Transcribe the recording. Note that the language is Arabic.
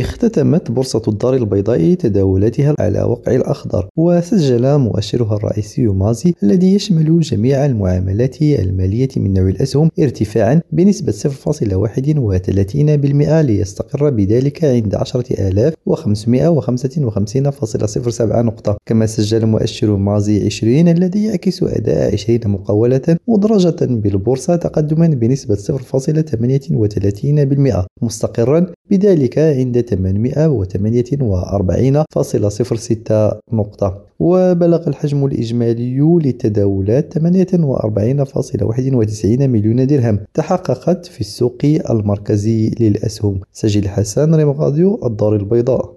اختتمت بورصة الدار البيضاء تداولاتها على وقع الأخضر وسجل مؤشرها الرئيسي مازي الذي يشمل جميع المعاملات المالية من نوع الأسهم ارتفاعا بنسبة 0.31% ليستقر بذلك عند 10555.07 نقطة. كما سجل مؤشر مازي 20 الذي يعكس أداء 20 مقاولة مدرجة بالبورصة تقدما بنسبة 0.38% مستقرا بذلك عند 848.06 نقطة. وبلغ الحجم الإجمالي للتداولات 48.91 مليون درهم. تحققت في السوق المركزي للأسهم. سجل حسن ريم الدار البيضاء.